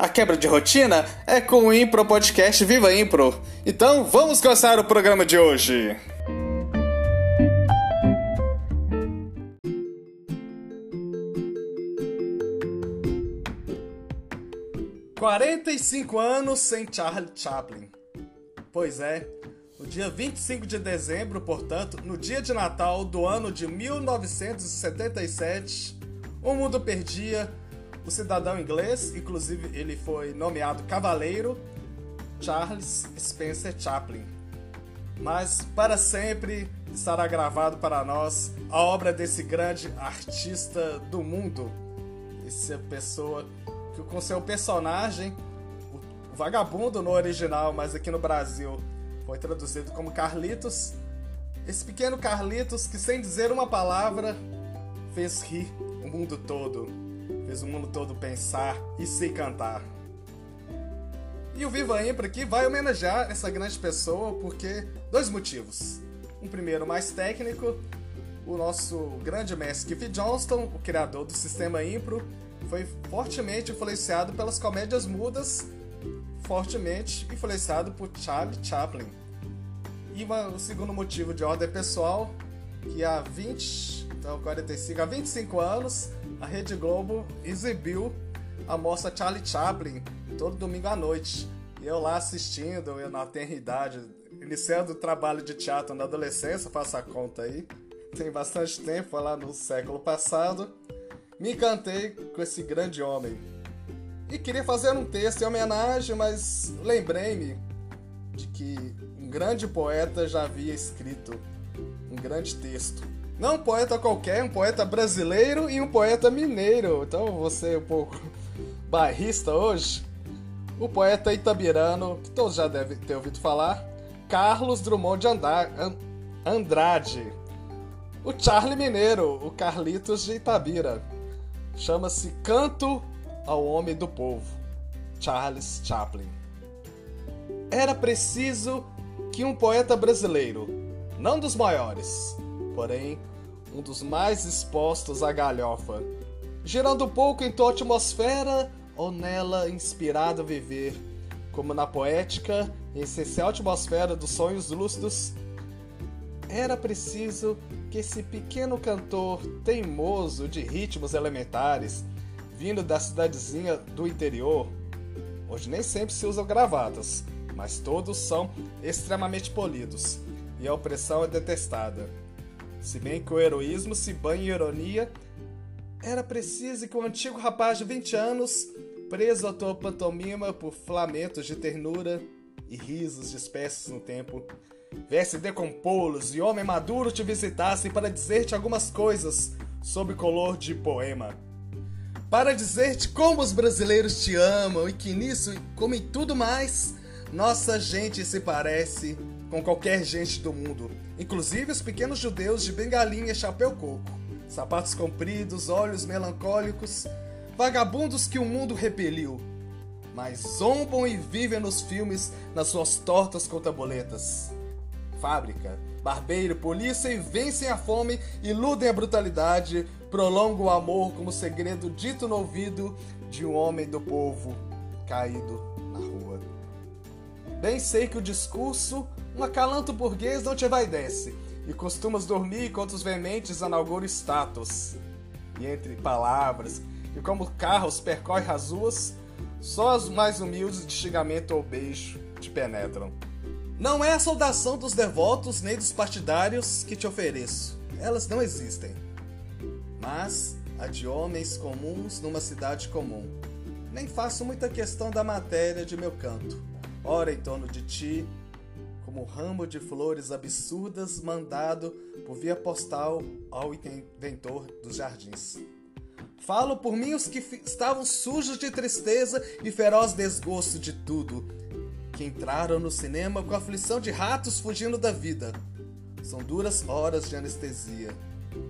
A quebra de rotina é com o Impro Podcast Viva Impro. Então vamos começar o programa de hoje. Quarenta e cinco anos sem Charlie Chaplin. Pois é, no dia 25 de dezembro, portanto, no dia de Natal do ano de 1977, o mundo perdia o cidadão inglês, inclusive ele foi nomeado cavaleiro, Charles Spencer Chaplin. Mas para sempre estará gravado para nós a obra desse grande artista do mundo, essa pessoa que com seu personagem, o vagabundo no original, mas aqui no Brasil foi traduzido como Carlitos. Esse pequeno Carlitos que sem dizer uma palavra fez rir o mundo todo fez o mundo todo pensar e se cantar. E o Viva Impra aqui vai homenagear essa grande pessoa porque dois motivos. Um primeiro mais técnico, o nosso grande mestre Keith Johnston, o criador do sistema Impro, foi fortemente influenciado pelas comédias mudas, fortemente influenciado por Charlie Chaplin. E uma, o segundo motivo de ordem pessoal, que há 20, então 45, há 25 anos, a Rede Globo exibiu a mostra Charlie Chaplin todo domingo à noite. E eu lá assistindo, eu na tenra idade, iniciando o trabalho de teatro na adolescência, faça a conta aí. Tem bastante tempo, lá no século passado. Me encantei com esse grande homem. E queria fazer um texto em homenagem, mas lembrei-me de que um grande poeta já havia escrito um grande texto não um poeta qualquer, um poeta brasileiro e um poeta mineiro. Então você é um pouco bairrista hoje. O poeta itabirano, que todos já devem ter ouvido falar, Carlos Drummond de Andrade. O Charlie Mineiro, o Carlitos de Itabira. Chama-se Canto ao Homem do Povo, Charles Chaplin. Era preciso que um poeta brasileiro, não dos maiores, porém um dos mais expostos à galhofa, girando um pouco em tua atmosfera ou nela inspirado a viver, como na poética e essencial atmosfera dos sonhos lúcidos, era preciso que esse pequeno cantor teimoso de ritmos elementares, vindo da cidadezinha do interior, hoje nem sempre se usam gravatas, mas todos são extremamente polidos, e a opressão é detestada. Se bem que o heroísmo se banha em ironia, era preciso que o antigo rapaz de 20 anos, preso à tua pantomima por flamentos de ternura e risos dispersos no tempo, viesse decompô-los e homem maduro te visitasse para dizer-te algumas coisas sob color de poema. Para dizer-te como os brasileiros te amam e que nisso, como em tudo mais, nossa gente se parece com qualquer gente do mundo, inclusive os pequenos judeus de bengalinha e chapéu coco, sapatos compridos, olhos melancólicos, vagabundos que o mundo repeliu, mas zombam e vivem nos filmes nas suas tortas contaboletas. Fábrica, barbeiro, polícia e vencem a fome, iludem a brutalidade, prolongam o amor como segredo dito no ouvido de um homem do povo caído na rua. Bem sei que o discurso um acalanto burguês não te vai desce, e costumas dormir contra os veementes analgoro status. E entre palavras, e como carros percorrem as ruas, só as mais humildes de xingamento ou beijo te penetram. Não é a saudação dos devotos nem dos partidários que te ofereço. Elas não existem. Mas a de homens comuns numa cidade comum. Nem faço muita questão da matéria de meu canto. Ora em torno de ti, como ramo de flores absurdas mandado por via postal ao inventor dos jardins. Falo por mim os que estavam sujos de tristeza e feroz desgosto de tudo, que entraram no cinema com a aflição de ratos fugindo da vida. São duras horas de anestesia.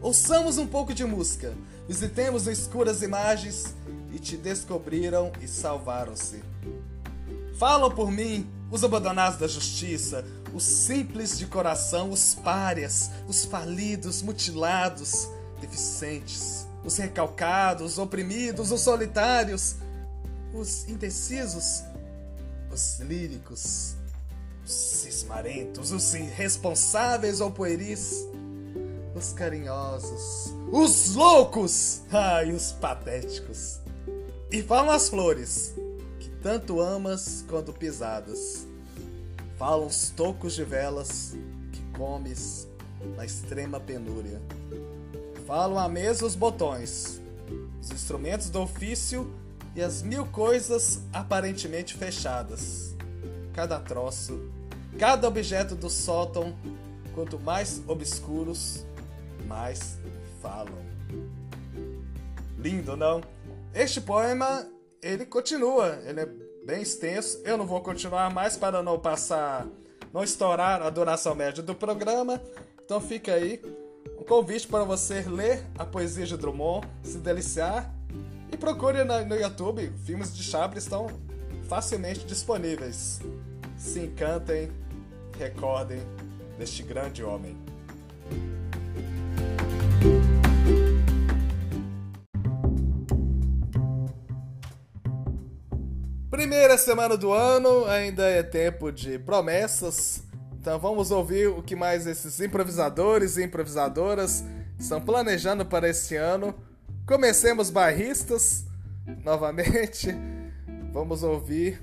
Ouçamos um pouco de música, visitemos escuras imagens e te descobriram e salvaram-se. Falam por mim os abandonados da justiça, os simples de coração, os párias, os falidos, mutilados, deficientes, os recalcados, oprimidos, os solitários, os indecisos, os líricos, os cismarentos, os irresponsáveis ou pueris, os carinhosos, os loucos, ai, os patéticos. E falam as flores, tanto amas quando pisadas. Falam os tocos de velas que comes na extrema penúria. Falam a mesa os botões, os instrumentos do ofício e as mil coisas aparentemente fechadas. Cada troço, cada objeto do sótão, quanto mais obscuros, mais falam. Lindo, não? Este poema, ele continua, ele é bem extenso. Eu não vou continuar mais para não passar, não estourar a duração média do programa. Então fica aí um convite para você ler a poesia de Drummond, se deliciar e procure no YouTube. Filmes de Chaplin estão facilmente disponíveis. Se encantem, recordem deste grande homem. Primeira semana do ano, ainda é tempo de promessas. Então vamos ouvir o que mais esses improvisadores e improvisadoras estão planejando para esse ano. Comecemos barristas novamente. Vamos ouvir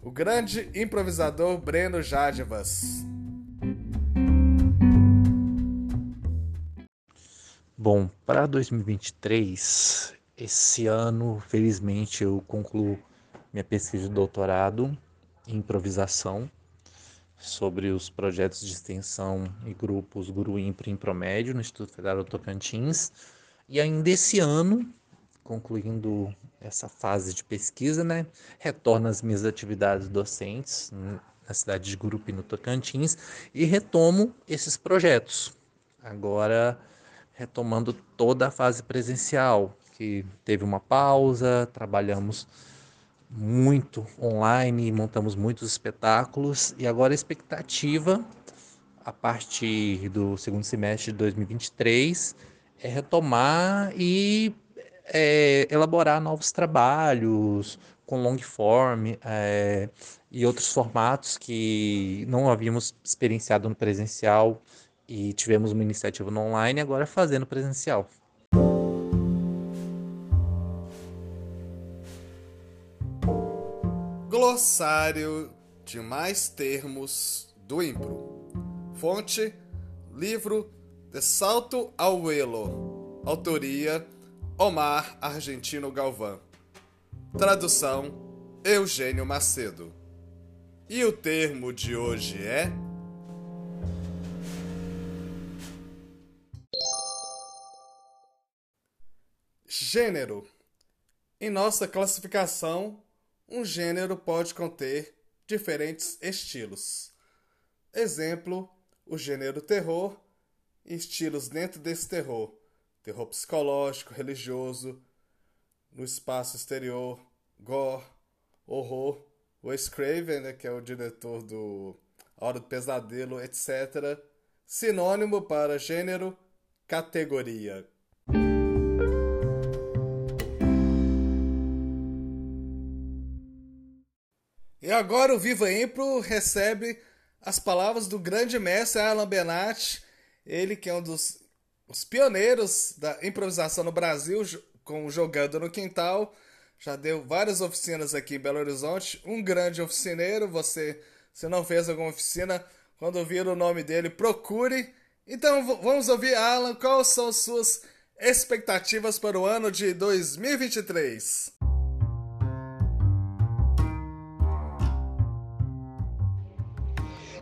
o grande improvisador Breno Jadivas. Bom, para 2023, esse ano, felizmente, eu concluo minha pesquisa de doutorado em improvisação sobre os projetos de extensão e grupos Guru Impro em Promédio no Instituto Federal do Tocantins. E ainda esse ano, concluindo essa fase de pesquisa, né, retorno às minhas atividades docentes na cidade de Gurupi, no Tocantins, e retomo esses projetos. Agora, retomando toda a fase presencial, que teve uma pausa, trabalhamos muito online, montamos muitos espetáculos e agora a expectativa a partir do segundo semestre de 2023 é retomar e é, elaborar novos trabalhos com long form é, e outros formatos que não havíamos experienciado no presencial e tivemos uma iniciativa no online agora fazendo presencial. Glossário de mais termos do Impro. Fonte: livro De Salto ao Elo. Autoria: Omar Argentino Galvão. Tradução: Eugênio Macedo. E o termo de hoje é. Gênero. Em nossa classificação, um gênero pode conter diferentes estilos. Exemplo, o gênero terror e estilos dentro desse terror: terror psicológico, religioso, no espaço exterior, gore, horror. O Craven, né, que é o diretor do Hora do Pesadelo, etc. Sinônimo para gênero, categoria. Agora o Viva Impro recebe as palavras do grande mestre Alan Benatti, ele que é um dos os pioneiros da improvisação no Brasil, com Jogando no Quintal. Já deu várias oficinas aqui em Belo Horizonte. Um grande oficineiro. Você, se não fez alguma oficina, quando vir o nome dele, procure. Então vamos ouvir, Alan, quais são suas expectativas para o ano de 2023?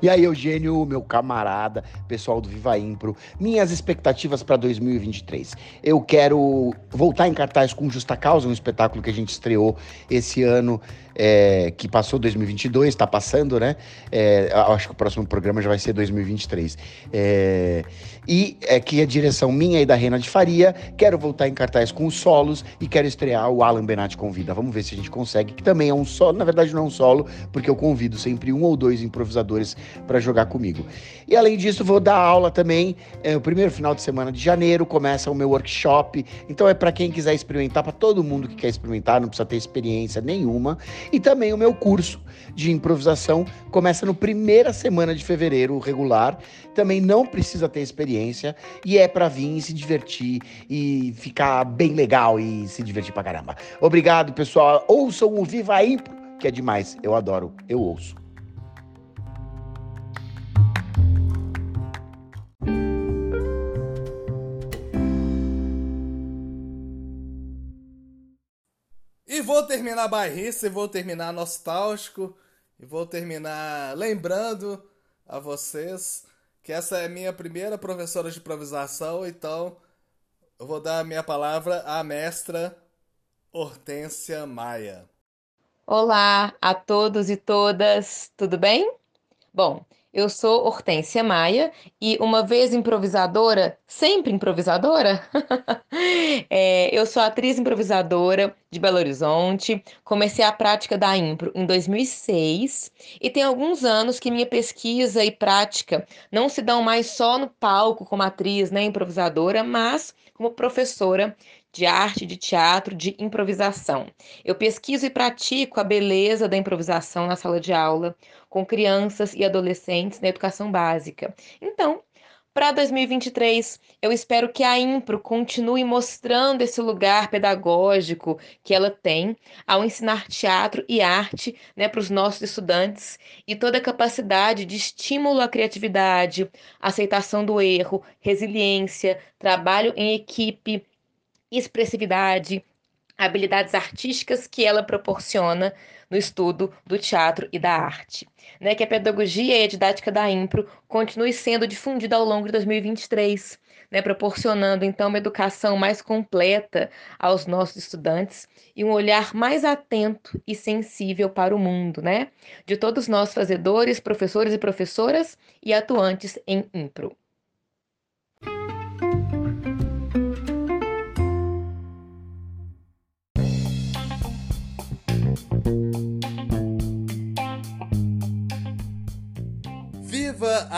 E aí, Eugênio, meu camarada, pessoal do Viva Impro, minhas expectativas para 2023. Eu quero voltar em cartaz com Justa Causa, um espetáculo que a gente estreou esse ano é, que passou 2022, está passando, né? É, acho que o próximo programa já vai ser 2023. É, e é que a direção minha e da Rena de Faria. Quero voltar em cartaz com os solos e quero estrear o Alan Benatti Convida. Vamos ver se a gente consegue, que também é um solo, na verdade não é um solo, porque eu convido sempre um ou dois improvisadores para jogar comigo. E além disso, vou dar aula também. É, o primeiro final de semana de janeiro começa o meu workshop. Então é para quem quiser experimentar, para todo mundo que quer experimentar, não precisa ter experiência nenhuma. E também o meu curso de improvisação começa no primeira semana de fevereiro, regular. Também não precisa ter experiência e é para vir e se divertir e ficar bem legal e se divertir pra caramba. Obrigado, pessoal. Ouçam o Viva Impro, que é demais. Eu adoro, eu ouço. Vou terminar bairrista, e vou terminar nostálgico, e vou terminar lembrando a vocês que essa é minha primeira professora de improvisação, então eu vou dar a minha palavra à mestra Hortência Maia. Olá a todos e todas, tudo bem? Bom, eu sou Hortência Maia e, uma vez improvisadora, sempre improvisadora, é, eu sou atriz improvisadora de Belo Horizonte. Comecei a prática da impro em 2006 e tem alguns anos que minha pesquisa e prática não se dão mais só no palco como atriz, né, improvisadora, mas como professora de arte, de teatro, de improvisação. Eu pesquiso e pratico a beleza da improvisação na sala de aula, com crianças e adolescentes na educação básica. Então, para 2023, eu espero que a Impro continue mostrando esse lugar pedagógico que ela tem ao ensinar teatro e arte né, para os nossos estudantes e toda a capacidade de estímulo à criatividade, aceitação do erro, resiliência, trabalho em equipe, expressividade, habilidades artísticas que ela proporciona no estudo do teatro e da arte. Né, que a pedagogia e a didática da Impro continue sendo difundida ao longo de 2023, né, proporcionando então uma educação mais completa aos nossos estudantes e um olhar mais atento e sensível para o mundo, né, de todos nós fazedores, professores e professoras e atuantes em Impro.